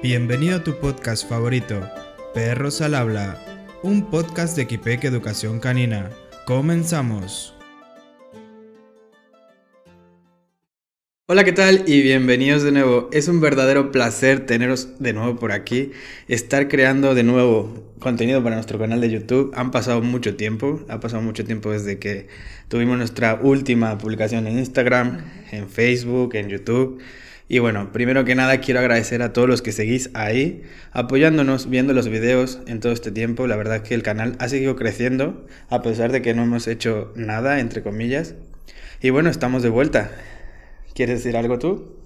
Bienvenido a tu podcast favorito, Perros al Habla, un podcast de Equipec Educación Canina. Comenzamos. Hola, ¿qué tal? Y bienvenidos de nuevo. Es un verdadero placer teneros de nuevo por aquí, estar creando de nuevo contenido para nuestro canal de YouTube. Han pasado mucho tiempo, ha pasado mucho tiempo desde que tuvimos nuestra última publicación en Instagram, en Facebook, en YouTube. Y bueno, primero que nada quiero agradecer a todos los que seguís ahí, apoyándonos, viendo los videos en todo este tiempo. La verdad que el canal ha seguido creciendo, a pesar de que no hemos hecho nada, entre comillas. Y bueno, estamos de vuelta. ¿Quieres decir algo tú?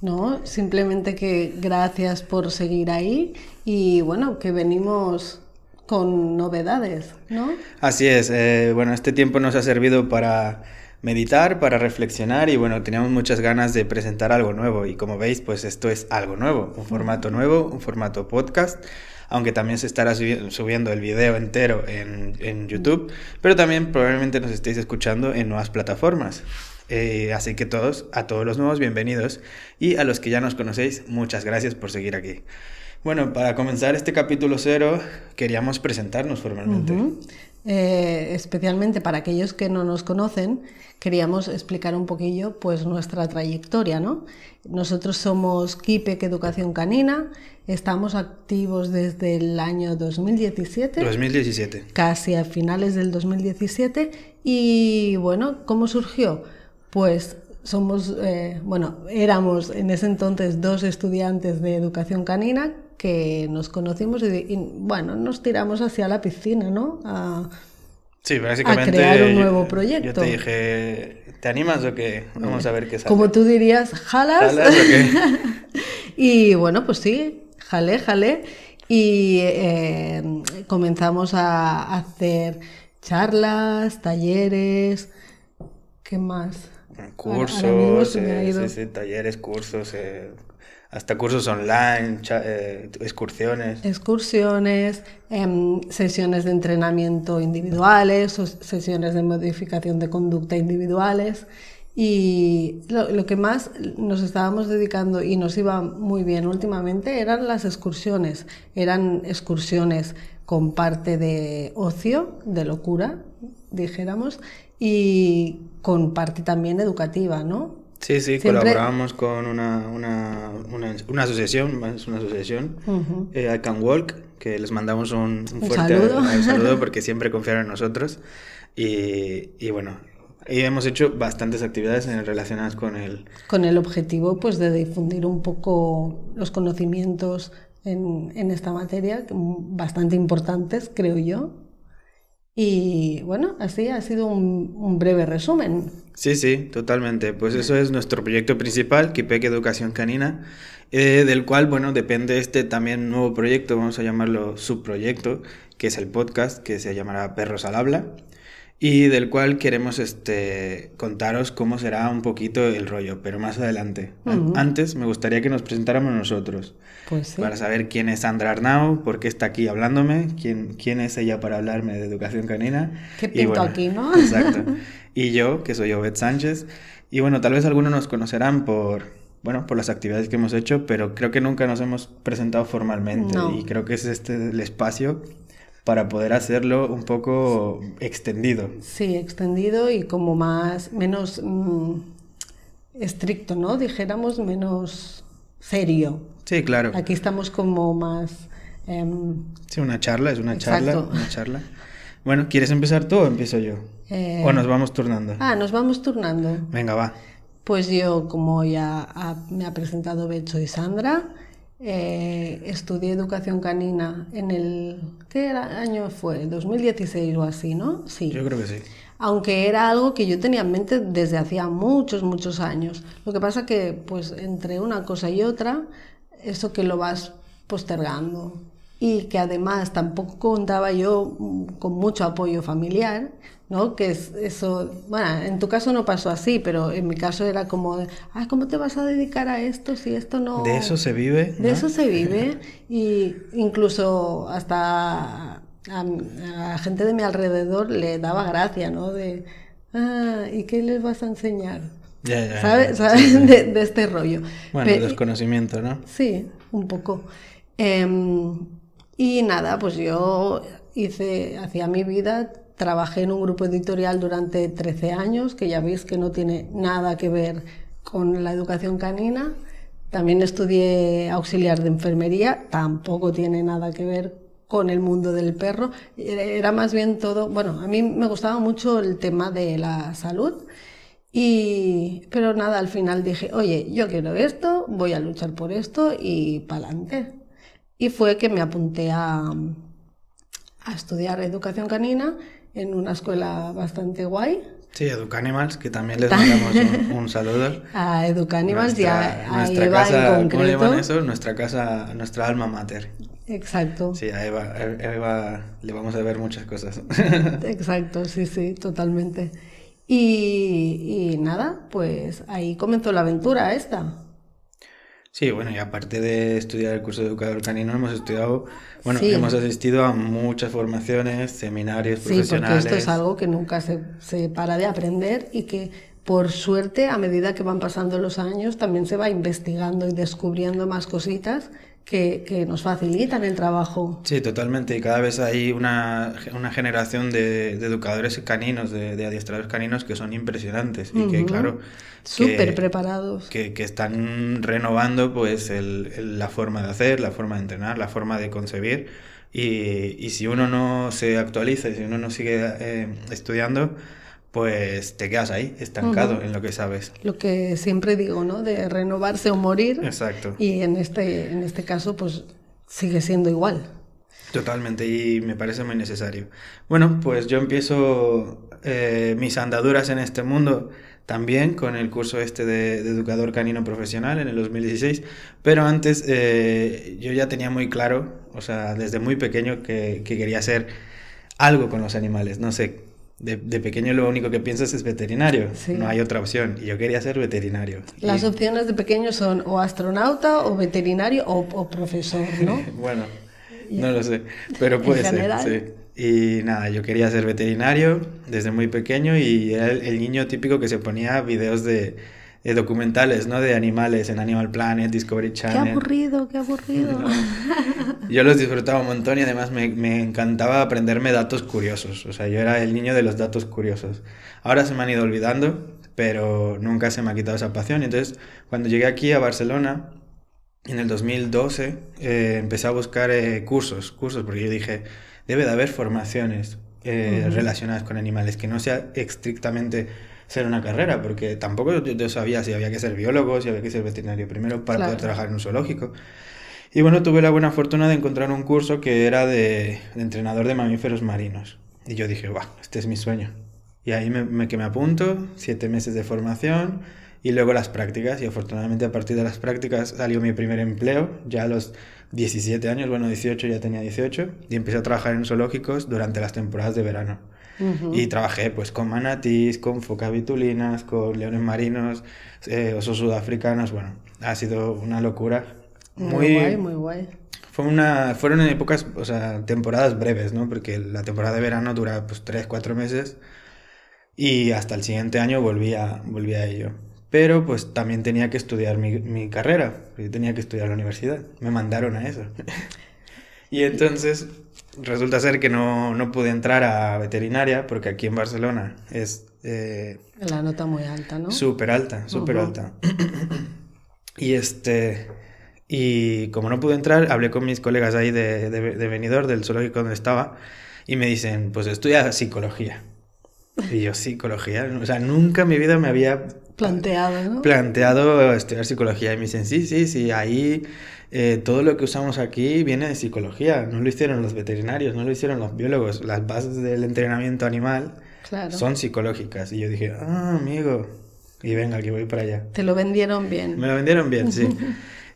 No, simplemente que gracias por seguir ahí y bueno, que venimos con novedades, ¿no? Así es, eh, bueno, este tiempo nos ha servido para meditar, para reflexionar y bueno, teníamos muchas ganas de presentar algo nuevo y como veis, pues esto es algo nuevo, un formato nuevo, un formato podcast aunque también se estará subiendo el video entero en, en, YouTube, pero también probablemente nos estéis escuchando en nuevas plataformas. Eh, así que todos, a todos los nuevos, bienvenidos. Y a los que ya nos conocéis, muchas gracias por seguir aquí. Bueno, para comenzar este capítulo cero, queríamos presentarnos formalmente. Eh, especialmente para aquellos que no nos conocen, queríamos explicar un poquillo pues nuestra trayectoria, ¿no? Nosotros somos Kipek Educación Canina, estamos activos desde el año 2017. 2017. Casi a finales del 2017 y bueno, ¿cómo surgió? Pues somos, eh, bueno, éramos en ese entonces dos estudiantes de educación canina que nos conocimos y, bueno, nos tiramos hacia la piscina, ¿no? A, sí, básicamente. crear un nuevo proyecto. Yo te dije, ¿te animas o qué? Vamos a ver qué sale. Como tú dirías, ¿jalas? ¿Jalas o qué? y bueno, pues sí, jalé, jalé. Y eh, comenzamos a hacer charlas, talleres, ¿qué más? Cursos, eh, talleres, cursos, eh, hasta cursos online, eh, excursiones. Excursiones, em, sesiones de entrenamiento individuales, sesiones de modificación de conducta individuales. Y lo, que más nos estábamos dedicando y nos iba muy bien últimamente eran las excursiones. Eran excursiones con parte de ocio, de locura, dijéramos, y con parte también educativa, ¿no? Sí, sí, colaboramos con una, una, una, asociación, es una asociación, eh, I Can Walk, que les mandamos un, fuerte saludo? porque siempre confiaron en nosotros. Y, y bueno, y hemos hecho bastantes actividades relacionadas con el... Con el objetivo pues de difundir un poco los conocimientos en, en esta materia, bastante importantes, creo yo. Y bueno, así ha sido un, breve resumen. Sí, sí, totalmente. Pues eso es nuestro proyecto principal, Kipek Educación Canina, eh, del cual, bueno, depende este también nuevo proyecto, vamos a llamarlo subproyecto, que es el podcast, que se llamará Perros al Habla y del cual queremos este, contaros cómo será un poquito el rollo, pero más adelante. Antes me gustaría que nos presentáramos nosotros, pues para saber quién es Sandra Arnau, por qué está aquí hablándome, quién, quién es ella para hablarme de educación canina. ¿Qué pinto aquí, no? Exacto. Y yo, que soy Obed Sánchez. Y bueno, tal vez algunos nos conocerán por, bueno, por las actividades que hemos hecho, pero creo que nunca nos hemos presentado formalmente. Y creo que es este el espacio para poder hacerlo un poco extendido. Sí, extendido y como más, menos mm, estricto, ¿no? Dijéramos menos serio. Sí, claro. Aquí estamos como más... Em, sí, una charla, es una charla, una charla. Bueno, ¿quieres empezar tú o empiezo yo? Eh, ¿O nos vamos turnando? Ah, nos vamos turnando. Venga, va. Pues yo, como ya me ha presentado Becho y Sandra, eh, estudié educación canina en el... ¿Qué año fue? 2016 o así, ¿no? Sí. Yo creo que sí. Aunque era algo que yo tenía en mente desde hacía muchos, muchos años. Lo que pasa que, pues, entre una cosa y otra, eso que lo vas postergando y que además tampoco contaba yo con mucho apoyo familiar, ¿no? Que es eso, bueno, en tu caso no pasó así, pero en mi caso era como, ay, ¿cómo te vas a dedicar a esto si esto no... De eso se vive. De eso se vive y incluso hasta a, la gente de mi alrededor le daba gracia, ¿no? De, ah, ¿y qué les vas a enseñar? Ya, ya, ¿sabes? ¿Sabes? sí, sí. De, de este rollo. Bueno, Pe- desconocimiento, ¿no? Sí, un poco. Em, y nada, pues yo hice, hacía mi vida, trabajé en un grupo editorial durante 13 años, que ya veis que no tiene nada que ver con la educación canina. También estudié auxiliar de enfermería, tampoco tiene nada que ver con el mundo del perro. Era más bien todo, bueno, a mí me gustaba mucho el tema de la salud. Y, pero nada, al final dije, oye, yo quiero esto, voy a luchar por esto y pa'lante. Y fue que me apunté a, a estudiar educación canina en una escuela bastante guay, Sí, Educanimals, que también les mandamos un, un saludo. a Educanimals y a, a nuestra Eva casa, en ¿cómo le llaman concreto. eso? Nuestra casa, nuestra alma mater. Exacto, Sí, a Eva, a Eva le vamos a ver muchas cosas. exacto, sí, sí, totalmente. Y, y nada, pues ahí comenzó la aventura esta. Sí, bueno, y aparte de estudiar el curso de educador canino, hemos estudiado, bueno, Sí. hemos asistido a muchas formaciones, seminarios Sí, porque profesionales. esto es algo que nunca se, se para de aprender y que por suerte a medida que van pasando los años también se va investigando y descubriendo más cositas que, que nos facilitan el trabajo. Sí, totalmente. Y cada vez hay una, una generación de, de educadores caninos, de, de adiestradores caninos que son impresionantes y que, claro, Súper preparados. que, que están renovando pues el- el- la forma de hacer, la forma de entrenar, la forma de concebir. Y, y si uno no se actualiza y si uno no sigue eh, estudiando, pues te quedas ahí, estancado en lo que sabes. Lo que siempre digo, ¿no? De renovarse o morir. Exacto. Y en este, en este caso, pues sigue siendo igual. Totalmente, y me parece muy necesario. Bueno, pues yo empiezo eh, mis andaduras en este mundo también con el curso este de, de educador canino profesional en el 2016, pero antes eh, yo ya tenía muy claro, o sea, desde muy pequeño que, que quería hacer algo con los animales, no sé. De, de pequeño lo único que piensas es veterinario, Sí. no hay otra opción, y yo quería ser veterinario. Las Y- opciones de pequeño son o astronauta o veterinario o, o profesor, ¿no? Bueno, no lo sé, pero puede ser, sí. Y nada, yo quería ser veterinario desde muy pequeño y era el, el niño típico que se ponía videos de, de documentales, ¿no? De animales en Animal Planet, Discovery Qué Channel. aburrido, qué aburrido. Yo los disfrutaba un montón y además me, me encantaba aprenderme datos curiosos. O sea, yo era el niño de los datos curiosos. Ahora se me han ido olvidando, pero nunca se me ha quitado esa pasión. Entonces, cuando llegué aquí a Barcelona, en el 2012, eh, empecé a buscar eh, cursos, cursos, porque yo dije, debe de haber formaciones eh, Ujú. relacionadas con animales, que no sea estrictamente ser una carrera, porque tampoco yo, yo sabía si había que ser biólogo, si había que ser veterinario primero para Claro. poder trabajar en un zoológico. Y bueno, tuve la buena fortuna de encontrar un curso que era de, de entrenador de mamíferos marinos. Y yo dije, ¡guau! Este es mi sueño. Y ahí me, me- que me apunto, siete meses de formación y luego las prácticas. Y afortunadamente a partir de las prácticas salió mi primer empleo, ya a los 17 años, bueno, 18 ya tenía 18, y empecé a trabajar en zoológicos durante las temporadas de verano. Y trabajé pues con manatís, con focas vitulinas, con leones marinos, eh, osos sudafricanos. Bueno, ha sido una locura. Muy, guay, muy guay. Fue una, fueron épocas, o sea, temporadas breves, ¿no? Porque la temporada de verano dura pues 3, 4 meses y hasta el siguiente año volví a, volví a ello. Pero pues también tenía que estudiar mi, mi carrera, yo tenía que estudiar la universidad, me mandaron a eso. y entonces resulta ser que no, no pude entrar a veterinaria porque aquí en Barcelona es eh, La nota muy alta, ¿no? Súper alta, súper Ujú. alta. y este. Y como no pude entrar, hablé con mis colegas ahí de, de, de Benidorm, del zoológico donde estaba, y me dicen, pues estudia psicología. Y yo, psicología. O sea, nunca en mi vida me había Planteado, ¿no? planteado estudiar psicología. Y me dicen, sí, sí, sí, ahí eh, todo lo que usamos aquí viene de psicología. No lo hicieron los veterinarios, no lo hicieron los biólogos. Las bases del entrenamiento animal Claro. son psicológicas. Y yo dije, ah, amigo. Y venga, que voy para allá. Te lo vendieron bien. Me lo vendieron bien, sí.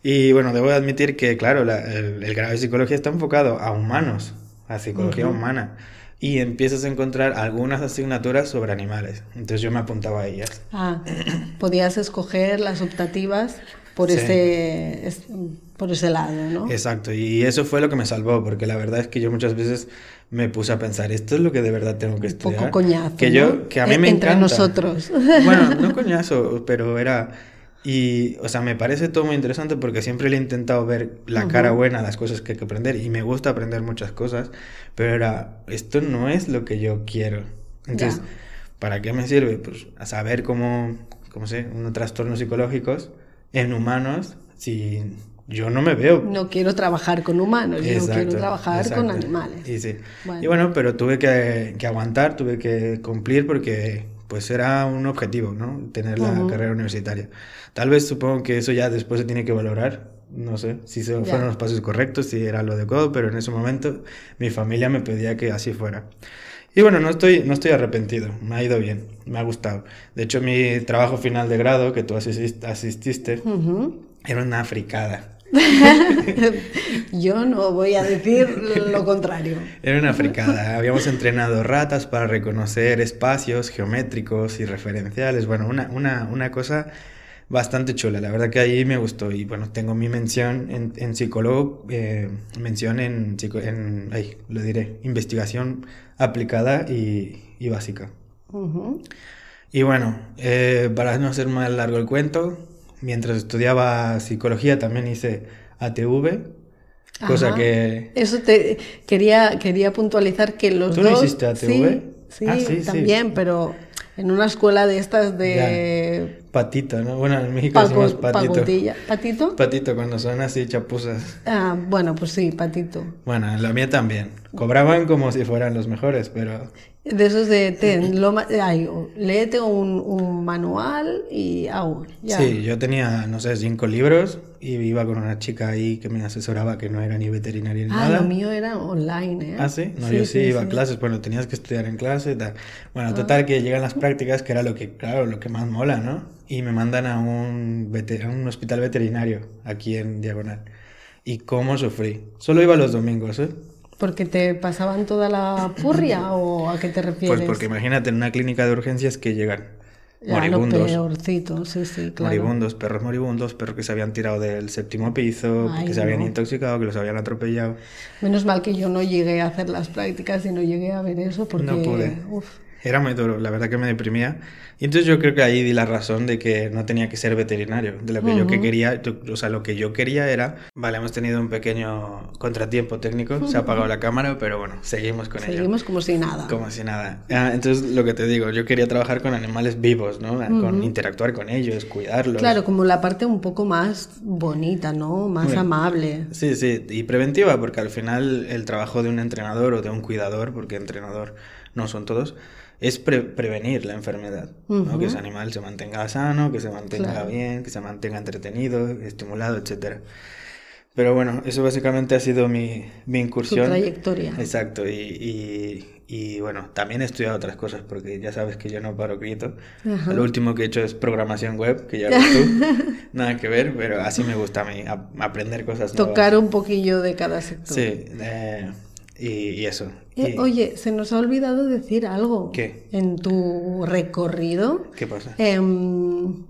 Y bueno, debo admitir que, claro, la- el, el grado de psicología está enfocado a humanos, a psicología humana. Y empiezas a encontrar algunas asignaturas sobre animales. Entonces yo me apuntaba a ellas. Ah, podías escoger las optativas por, Sí. ese, es- por ese lado, ¿no? Exacto, y eso fue lo que me salvó, porque la verdad es que yo muchas veces me puse a pensar, esto es lo que de verdad tengo que Un estudiar. poco coñazo. Que ¿no? yo, que a mí E- me Entre encanta. nosotros. Bueno, no coñazo, pero era... Y, o sea, me parece todo muy interesante porque siempre le he intentado ver la cara buena a las cosas que hay que aprender y me gusta aprender muchas cosas, pero era, esto no es lo que yo quiero. Entonces, Ya. ¿para qué me sirve? Pues a saber cómo, cómo sé, unos trastornos psicológicos en humanos si yo no me veo No quiero trabajar con humanos, yo quiero Exacto, trabajar con exacto. animales. Y sí. Bueno. Y bueno, pero tuve que, que aguantar, tuve que cumplir porque pues era un objetivo, ¿no? Tener la Ujú. carrera universitaria. Tal vez supongo que eso ya después se tiene que valorar, no sé, si se- Ya. fueron los pasos correctos, si era lo adecuado, pero en ese momento mi familia me pedía que así fuera. Y bueno, no estoy, no estoy arrepentido, me ha ido bien, me ha gustado. De hecho, mi trabajo final de grado, que tú asistis- asististe, Ujú. era una fricada. Yo no voy a decir lo contrario. Era una fricada. Habíamos entrenado ratas para reconocer espacios geométricos y referenciales. Bueno, una, una, una cosa bastante chula. La verdad que ahí me gustó. Y bueno, tengo mi mención en, en psicólogo, eh, mención en, en, ay, lo diré, investigación aplicada y, y básica. Ujú. Y bueno, eh, para no hacer más largo el cuento, mientras estudiaba psicología también hice ATV, cosa Ajá. que... Eso te quería, quería puntualizar que los ¿Tú no dos. hiciste ATV? Sí, sí, Ah, sí, sí. también, pero en una escuela de estas de Patito, ¿no? Bueno, en México pago- decimos patito. ¿Patito? Patito, cuando son así chapuzas. Ah, bueno, pues sí, patito. Bueno, en la mía también. Cobraban como si fueran los mejores, pero... De esos de, ten, lo ay, léete un, un manual y au, ya. Sí, yo tenía, no sé, cinco libros y iba con una chica ahí que me asesoraba que no era ni veterinaria ni Ah, nada. lo mío era online, ¿eh? Ah, sí, no, yo sí, iba a clases, bueno, tenías que estudiar en clase y tal. Bueno, Ah. total que llegan las prácticas, que era lo que, claro, lo que más mola, ¿no? Y me mandan a un, a un hospital veterinario aquí en Diagonal. Y cómo sufrí. Solo iba los domingos, ¿eh? ¿Porque te pasaban toda la purria o a qué te refieres? Pues porque imagínate en una clínica de urgencias que llegan Ya, moribundos, peorcito, sí, sí, claro. moribundos, perros moribundos, perros que se habían tirado del séptimo piso, Ay, que se habían intoxicado, que los habían atropellado. Menos mal que yo no llegué a hacer las prácticas y no llegué a ver eso porque... No pude. uf, Era muy duro, la verdad que me deprimía. Y entonces yo creo que ahí di la razón de que no tenía que ser veterinario. De lo que yo que quería, o sea, lo que yo quería era, vale, hemos tenido un pequeño contratiempo técnico, se ha apagado la cámara, pero bueno, seguimos con ello. seguimos como si nada. Como si nada. Ah, entonces, lo que te digo, yo quería trabajar con animales vivos, ¿no? Con interactuar con ellos, cuidarlos. Claro, como la parte un poco más bonita, ¿no? Más Bueno. amable. Sí, sí, y preventiva, porque al final el trabajo de un entrenador o de un cuidador, porque entrenador no son todos, es pre- prevenir la enfermedad, ¿no? Que ese animal se mantenga sano, que se mantenga Claro. bien, que se mantenga entretenido, estimulado, etcétera. Pero bueno, eso básicamente ha sido mi, mi Tu incursión. trayectoria. Exacto, y, y, y, bueno, también he estudiado otras cosas porque ya sabes que yo no paro quieto. Ajá. Lo último que he hecho es programación web, que ya ves tú. Nada que ver, pero así me gusta a mí, a- aprender cosas nuevas. Tocar un poquillo de cada sector. Sí, eh, y, y eso. Eh, Y- oye, se nos ha olvidado decir algo. ¿Qué? En tu recorrido. ¿Qué pasa? Em,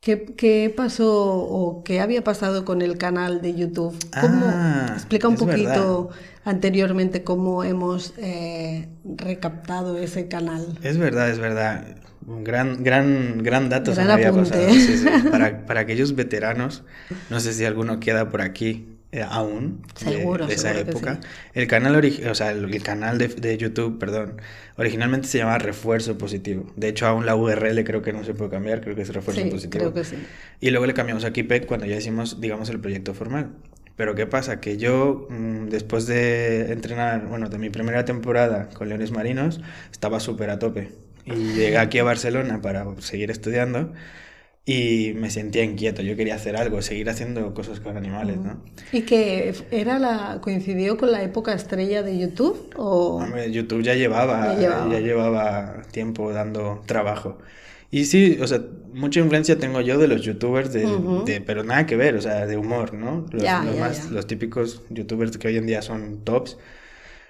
¿qué, qué pasó o qué había pasado con el canal de YouTube? ¿Cómo- Ah, explica un poquito anteriormente cómo hemos eh, recaptado ese canal. Es verdad, es verdad. Un gran, gran, gran dato se me había pasado. Sí, sí. Para, para aquellos veteranos, no sé si alguno queda por aquí eh, aún de- Seguro, de, esa seguro que época. sí. El canal, o sea, el, el canal de, de YouTube, perdón, originalmente se llamaba Refuerzo Positivo. De hecho, aún la URL creo que no se puede cambiar, creo que es Refuerzo Sí, Positivo. creo que sí. Y luego le cambiamos a Kipec cuando ya hicimos, digamos, el proyecto formal. Pero ¿qué pasa? Que yo, mm, después de entrenar, bueno, de mi primera temporada con Leones Marinos, estaba súper a tope. Y llegué aquí a Barcelona para seguir estudiando y me sentía inquieto. Yo quería hacer algo, seguir haciendo cosas con animales, ¿no? ¿Y que era la coincidió con la época estrella de YouTube? O... Hombre, YouTube ya llevaba, Ya llevaba. ya llevaba tiempo dando trabajo. Y sí, o sea, mucha influencia tengo yo de los youtubers, de, Ujú. de- pero nada que ver, o sea, de humor, ¿no? Los, Ya, los ya, más, los típicos youtubers que hoy en día son tops,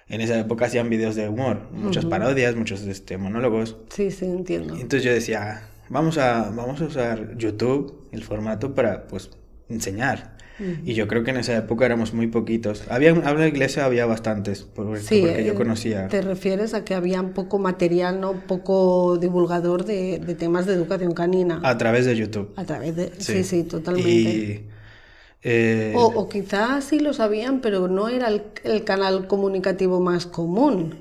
en esa época hacían vídeos de humor, muchas Ujú. parodias, muchos este, monólogos. Sí, sí, entiendo. Y entonces yo decía, vamos a, vamos a usar YouTube, el formato, para pues enseñar. Y yo creo que en esa época éramos muy poquitos. Había, en la iglesia había bastantes, por- Sí, porque yo eh, conocía. Te refieres a que había poco material, no poco divulgador de, de temas de educación canina. A través de YouTube. A través de... Sí, sí, totalmente. Y, eh, O, o quizás sí lo sabían, pero no era el, el canal comunicativo más común.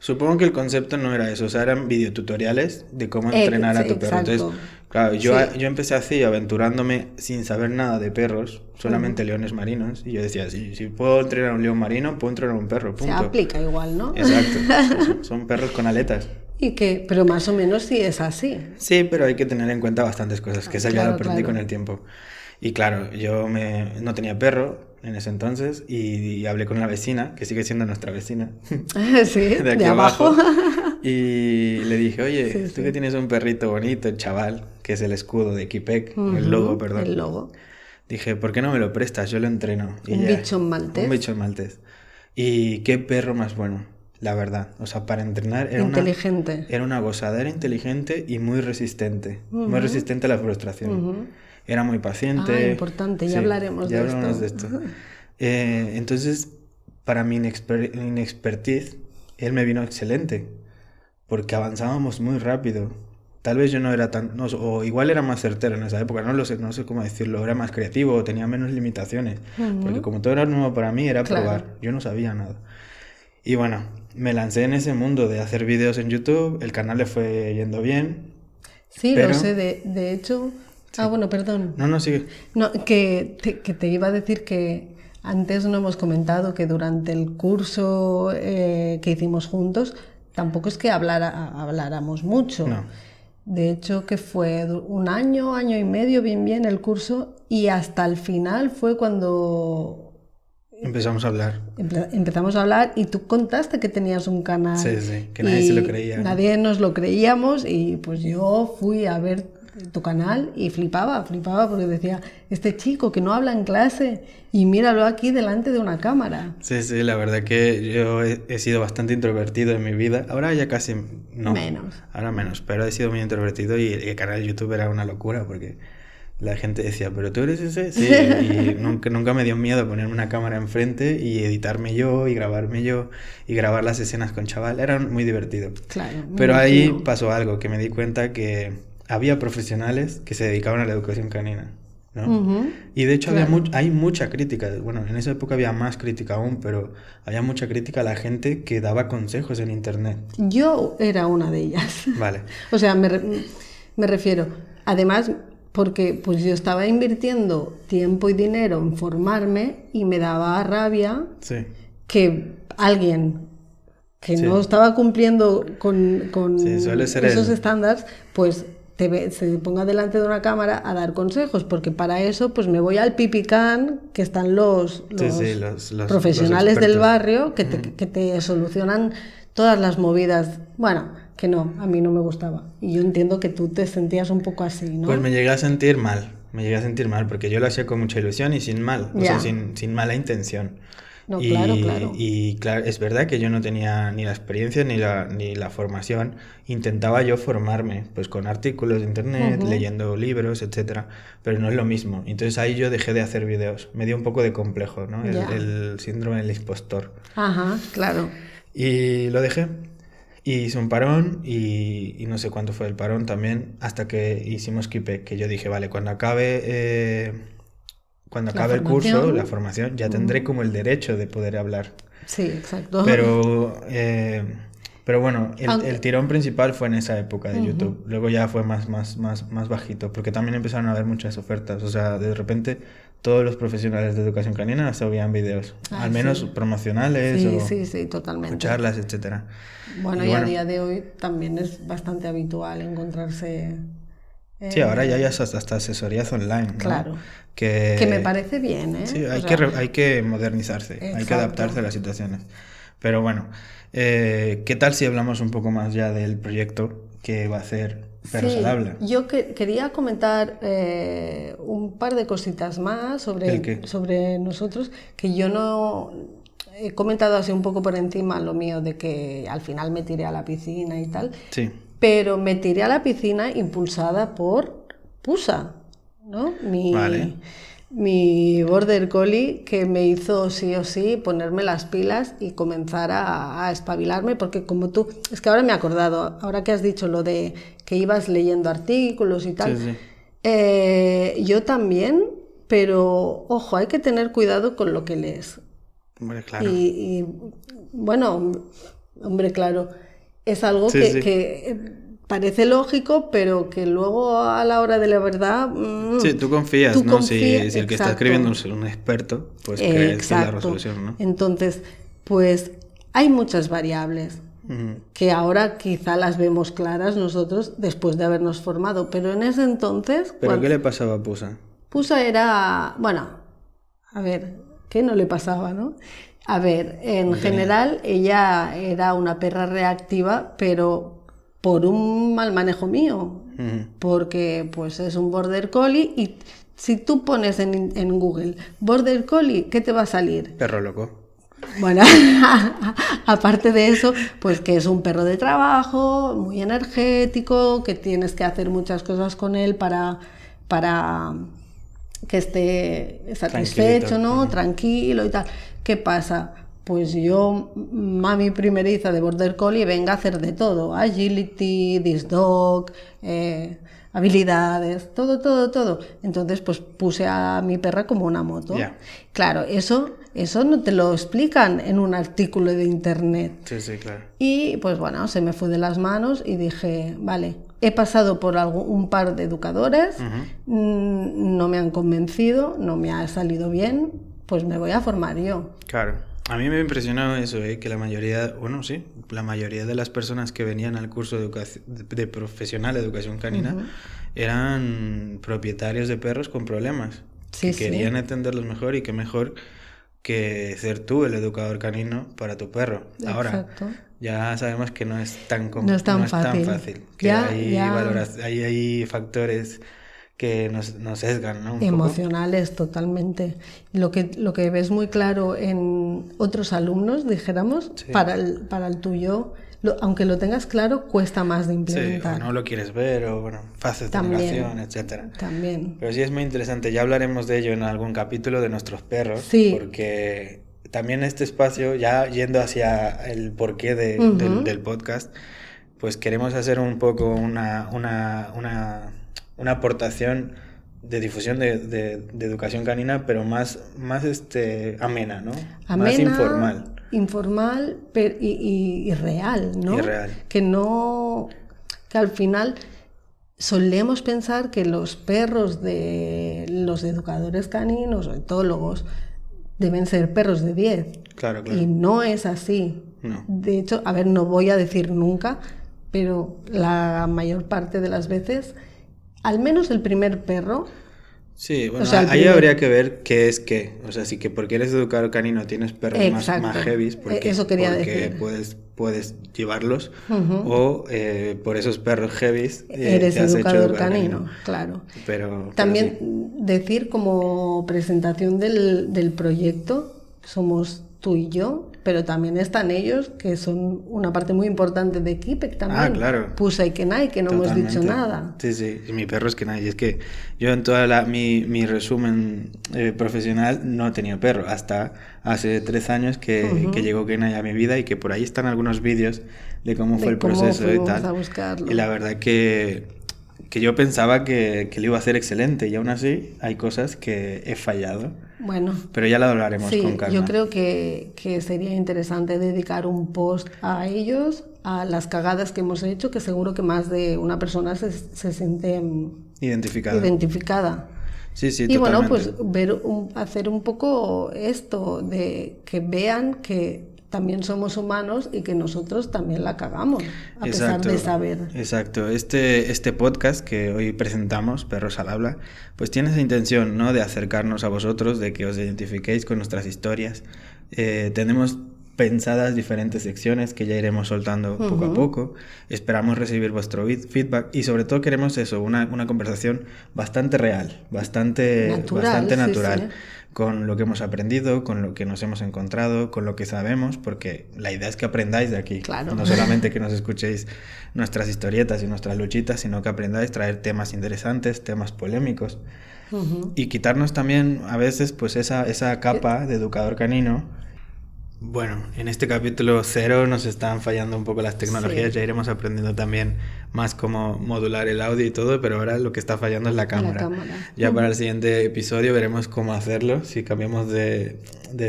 Supongo que el concepto no era eso, o sea, eran videotutoriales de cómo Eh, entrenar a sí, tu perro. exacto. Entonces, claro, yo, Sí. yo empecé así, aventurándome sin saber nada de perros, solamente leones marinos, y yo decía, si, si puedo entrenar a un león marino, puedo entrenar a un perro, Se punto. aplica igual, ¿no? Exacto, son, son perros con aletas. Y que, pero más o menos sí es así. Sí, pero hay que tener en cuenta bastantes cosas, que eso ya Claro, lo aprendí claro. con el tiempo. Y claro, yo me, no tenía perro en ese entonces y, y hablé con la vecina, que sigue siendo nuestra vecina. sí, de aquí abajo. abajo. Y le dije, oye, Sí, tú sí. que tienes un perrito bonito, el chaval, que es el escudo de Kipek, el logo, perdón. El logo. Dije, ¿por qué no me lo prestas? Yo lo entreno. Y Un ya- bichón maltés. Un bichón maltés. Y qué perro más bueno, la verdad. O sea, para entrenar era una, Inteligente. era una gozada, era inteligente y muy resistente. Muy resistente a la frustración. Ujú. Era muy paciente. Ah, importante, ya hablaremos ya de hablamos esto. de esto. Eh, entonces, para mi inexper- inexpertise, él me vino excelente, porque avanzábamos muy rápido. Tal vez yo no era tan, no, o igual era más certero en esa época, no lo sé, no sé cómo decirlo, era más creativo, tenía menos limitaciones, porque como todo era nuevo para mí, era Claro. probar, yo no sabía nada. Y bueno, me lancé en ese mundo de hacer vídeos en YouTube, el canal le fue yendo bien. Sí, Pero- lo sé. De, de hecho... Ah, bueno, perdón. No, no, sigue. No, que te, que te iba a decir que antes no hemos comentado que durante el curso eh, que hicimos juntos tampoco es que hablara, habláramos mucho. No. De hecho, que fue un año, año y medio, bien, bien el curso, y hasta el final fue cuando Empezamos a hablar. empe- empezamos a hablar y tú contaste que tenías un canal. Sí, sí, que nadie se lo creía. Nadie nos lo creíamos y pues yo fui a ver tu canal y flipaba, flipaba porque decía, este chico que no habla en clase y míralo aquí delante de una cámara. Sí, sí, la verdad que yo he, he sido bastante introvertido en mi vida. Ahora ya casi no. Menos. Ahora menos, pero he sido muy introvertido y el canal de YouTube era una locura porque la gente decía, ¿pero tú eres ese? Sí, y nunca, nunca me dio miedo ponerme una cámara enfrente y editarme yo y grabarme yo y grabar las escenas con chaval. Era muy divertido. Claro. Pero ahí pasó algo, que me di cuenta que había profesionales que se dedicaban a la educación canina. ¿no? Y de hecho había hay mucha crítica, bueno, en esa época había más crítica aún, pero había mucha crítica a la gente que daba consejos en internet. Yo era una de ellas. Vale, O sea, me, re- me refiero, además, porque pues yo estaba invirtiendo tiempo y dinero en formarme y me daba rabia sí, que alguien que Sí. no estaba cumpliendo con, Sí, esos estándares, pues te ve- se ponga delante de una cámara a dar consejos, porque para eso pues me voy al pipicán, que están los, los sí, los- los- profesionales del barrio que te, que te solucionan todas las movidas. Bueno, que no, a mí no me gustaba. Y yo entiendo que tú te sentías un poco así, ¿no? pues me llegué a sentir mal, me llegué a sentir mal, porque yo lo hacía con mucha ilusión y sin mal, o sea, sin, sin mala intención. No, y, claro, claro. Y claro, es verdad que yo no tenía ni la experiencia ni la, ni la formación. Intentaba yo formarme, pues con artículos de internet, leyendo libros, etcétera, pero no es lo mismo. Entonces ahí yo dejé de hacer videos. Me dio un poco de complejo, ¿no? El, Ya. el síndrome del impostor. Ajá, claro. Y lo dejé. Y hice un parón y, y no sé cuánto fue el parón también, hasta que hicimos Kipe, que yo dije, vale, cuando acabe, eh, cuando acabe el curso, la formación, ya tendré como el derecho de poder hablar. Sí, exacto. Pero, eh, pero bueno, el, Aunque- el tirón principal fue en esa época de YouTube. Luego ya fue más, más, más, más bajito, porque también empezaron a haber muchas ofertas. O sea, de repente todos los profesionales de educación canina subían videos, Ah, al menos sí. promocionales sí, o, sí, sí, o totalmente. charlas, etcétera. Bueno, Y y, bueno. a día de hoy también es bastante habitual encontrarse. eh, Sí, ahora ya hay hasta, hasta asesorías online, ¿no? Claro. Que, Que me parece bien, ¿eh? Sí, hay, que, hay que modernizarse, hay que adaptarse a las situaciones. Pero bueno, eh, ¿qué tal si hablamos un poco más ya del proyecto que va a hacer Sí? Yo que- quería comentar eh, un par de cositas más sobre, sobre nosotros, que yo no he comentado así un poco por encima lo mío de que al final me tiré a la piscina y tal. Sí, pero me tiré a la piscina impulsada por Pusa, ¿no? Mi, Vale. Mi border collie que me hizo sí o sí ponerme las pilas y comenzar a, a espabilarme, porque como tú, es que ahora me he acordado, ahora que has dicho lo de que ibas leyendo artículos y tal, Sí, sí. eh, yo también, pero ojo, hay que tener cuidado con lo que lees. Hombre, claro. Y, y, bueno, hombre, claro, es algo Sí, que, parece lógico, pero que luego a la hora de la verdad... mm, Sí, tú confías, tú ¿no? Si- confías, si, el que está escribiendo es un experto, pues crees la resolución, ¿no? Entonces, pues hay muchas variables que ahora quizá las vemos claras nosotros después de habernos formado, pero en ese entonces, ¿Pero cuando qué le pasaba a Pusa? Pusa era, bueno, a ver, ¿qué no le pasaba, no? A ver, en general ella era una perra reactiva, pero por un mal manejo mío, porque pues es un border collie y si tú pones en, en Google border collie, ¿qué te va a salir? Perro loco. Bueno, aparte de eso, pues que es un perro de trabajo, muy energético, que tienes que hacer muchas cosas con él para, para que esté satisfecho. ¿no? Tranquilo y tal. ¿Qué pasa? Pues yo, mami primeriza de Border Collie, venga a hacer de todo. Agility, this dog, eh, habilidades, todo, todo, todo. Entonces, pues puse a mi perra como una moto. Claro, eso, eso no te lo explican en un artículo de internet. Sí, sí, claro. Y pues bueno, se me fue de las manos y dije, vale, he pasado por algo- un par de educadores, mm, no me han convencido, no me ha salido bien, pues me voy a formar yo. Claro. A mí me impresionó eso, ¿eh? que la mayoría, bueno, sí, la mayoría de las personas que venían al curso de, educación, de profesional de educación canina eran propietarios de perros con problemas, Sí, que sí. querían atenderlos mejor y que mejor que ser tú el educador canino para tu perro. Ahora, Exacto. ya sabemos que no es tan, No es tan fácil. que Ya- hay, ya- hay, hay factores que nos, nos sesgan, ¿no? Un poco. Emocionales, totalmente. Lo que, lo que ves muy claro en otros alumnos, dijéramos, Sí. para, el, para el tuyo, lo- aunque lo tengas claro, cuesta más de Sí, o implementar. no lo quieres ver, o bueno, fases de negación, etcétera. También. Pero sí es muy interesante, ya hablaremos de ello en algún capítulo de nuestros perros, Sí. porque también este espacio, ya yendo hacia el porqué de- del, del podcast, pues queremos hacer un poco una, una, una, una aportación de difusión de, de- de educación canina, pero más, más este, amena, ¿no? más informal. informal pero, y, y- y real, ¿no? Y real. Que no, que al final solemos pensar que los perros de los educadores caninos o etólogos deben ser perros de 10 Claro, claro. y no es así. No. De hecho, a ver, no voy a decir nunca, pero la mayor parte de las veces, al menos el primer perro, Sí, bueno, sea, ahí primer- habría que ver qué es qué. O sea, si que porque eres educador canino tienes perros más, Exacto. más heavies, porque, Eh, eso quería porque decir. puedes, puedes llevarlos, o eh, por esos perros heavies eh, eres te has hecho educador canino, claro. Pero, pero También sí. decir como presentación del, del proyecto, somos tú y yo, pero también están ellos, que son una parte muy importante de Kipek también. Ah, claro. Pusa y Kenai, que no hemos dicho Totalmente. nada. Sí, sí, y mi perro es que nadie. Es que yo en toda la, mi, mi resumen eh, profesional no he tenido perro. Hasta hace tres años que, que llegó Kenai a mi vida y que por ahí están algunos vídeos de cómo De fue el cómo proceso y tal. a buscarlo. Y la verdad que, que yo pensaba que, que lo iba a hacer excelente y aún así hay cosas que he fallado. Bueno, Pero ya lo hablaremos sí, con calma. yo creo que, que sería interesante dedicar un post a ellos, a las cagadas que hemos hecho, que seguro que más de una persona se, se siente mm, Identificado. identificada. sí, sí, y bueno, pues ver un- hacer un poco esto, de que vean que también somos humanos y que nosotros también la cagamos, a pesar de saber. Exacto. Este, este podcast que hoy presentamos, Perros al Habla, pues tiene esa intención, ¿no? De acercarnos a vosotros, de que os identifiquéis con nuestras historias. Eh, tenemos pensadas diferentes secciones que ya iremos soltando poco a poco. Esperamos recibir vuestro feedback y sobre todo queremos eso, una, una conversación bastante real, bastante natural, bastante natural con lo que hemos aprendido, con lo que nos hemos encontrado, con lo que sabemos, porque la idea es que aprendáis de aquí. Claro. No solamente que nos escuchéis nuestras historietas y nuestras luchitas, sino que aprendáis a traer temas interesantes, temas polémicos. Y quitarnos también a veces pues esa, esa capa de educador canino bueno, en este capítulo cero nos están fallando un poco las tecnologías, ya iremos aprendiendo también más cómo modular el audio y todo, pero ahora lo que está fallando es la cámara. Ya para el siguiente episodio veremos cómo hacerlo, si cambiamos de,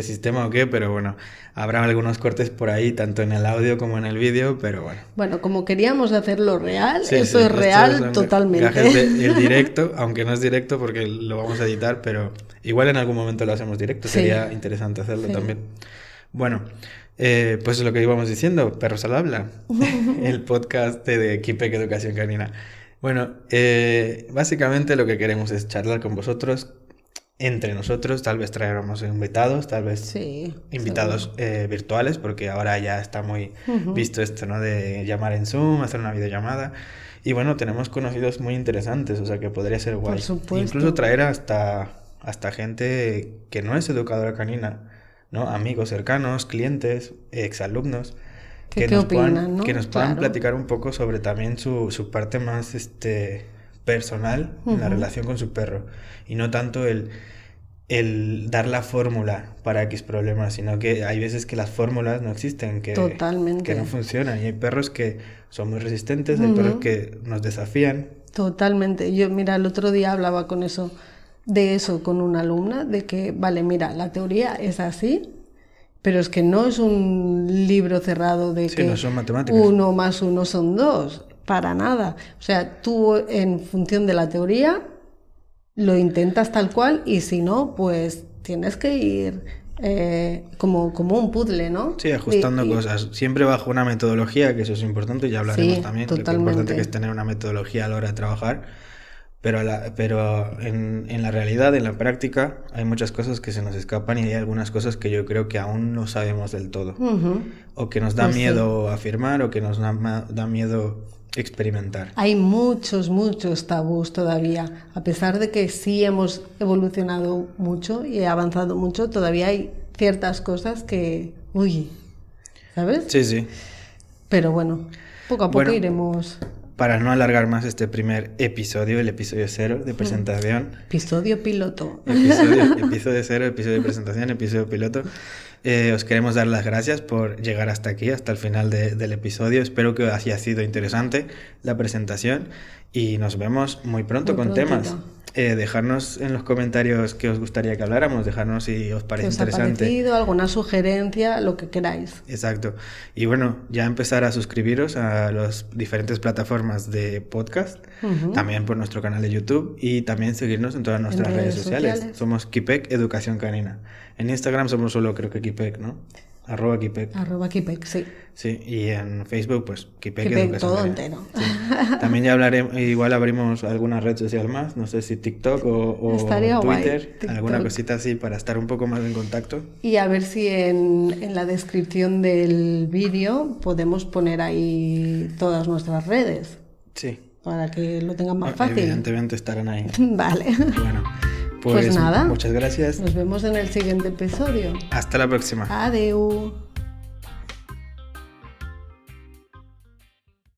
sistema o qué, pero bueno, habrá algunos cortes por ahí, tanto en el audio como en el vídeo, pero bueno. Bueno, como queríamos hacerlo real, eso es real totalmente. el directo, aunque no es directo porque lo vamos a editar, pero igual en algún momento lo hacemos directo, sería interesante hacerlo también. Bueno, eh, pues lo que íbamos diciendo, Perros al Habla, el podcast de Kipek Educación Canina. Bueno, eh, básicamente lo que queremos es charlar con vosotros, entre nosotros, tal vez traeremos invitados, tal vez invitados eh, virtuales, porque ahora ya está muy visto esto, ¿no? De llamar en Zoom, hacer una videollamada. Y bueno, tenemos conocidos muy interesantes, o sea que podría ser guay. Incluso traer hasta, hasta gente que no es educadora canina, ¿no? Amigos cercanos, clientes, exalumnos. Que, nos puedan, que nos puedan platicar un poco sobre también su, su parte más este, personal en la relación con su perro. Y no tanto el, el dar la fórmula para X problemas, sino que hay veces que las fórmulas no existen, que, que no funcionan. Y hay perros que son muy resistentes, hay perros que nos desafían. Totalmente. Yo, mira, el otro día hablaba con eso de eso con una alumna, de que, vale, mira, la teoría es así, pero es que no es un libro cerrado de que uno más uno son dos, para nada. O sea, tú en función de la teoría lo intentas tal cual y si no, pues tienes que ir eh, como, como un puzzle, ¿no? Sí, ajustando cosas. Siempre bajo una metodología, que eso es importante, ya hablaremos también. Lo importante que es tener una metodología a la hora de trabajar pero, la, pero en, en, la realidad, en la práctica, hay muchas cosas que se nos escapan y hay algunas cosas que yo creo que aún no sabemos del todo. O que nos da pues miedo afirmar o que nos da, da, miedo experimentar. Hay muchos, muchos tabús todavía. A pesar de que sí hemos evolucionado mucho y avanzado mucho, todavía hay ciertas cosas que, uy, ¿sabes? Sí, sí. Pero bueno, poco a poco iremos para no alargar más este primer episodio, el episodio cero de presentación. Episodio piloto. Episodio, cero, episodio de presentación, episodio piloto. Eh, os queremos dar las gracias por llegar hasta aquí, hasta el final del episodio. Espero que haya sido interesante la presentación y nos vemos muy pronto con temas. Eh, dejarnos en los comentarios qué os gustaría que habláramos, dejarnos si os parece os interesante. parecido, alguna sugerencia, lo que queráis. Exacto. Y bueno, ya empezar a suscribiros a las diferentes plataformas de podcast, también por nuestro canal de YouTube y también seguirnos en todas nuestras redes, sociales. Somos Kipek Educación Canina. En Instagram somos solo creo que Kipek, ¿no? Arroba Kipek. Arroba Kipek, sí. Sí, y en Facebook, pues Kipek, Kipek todo entero. También ya hablaremos, igual abrimos alguna red social más, no sé si TikTok o, Twitter, alguna cosita así para estar un poco más en contacto. Y a ver si en, en la descripción del vídeo podemos poner ahí todas nuestras redes. Sí. Para que lo tengan más fácil. Evidentemente estarán ahí. vale. Bueno. Pues, pues, nada. Muchas gracias. Nos vemos en el siguiente episodio. Hasta la próxima. Adiós.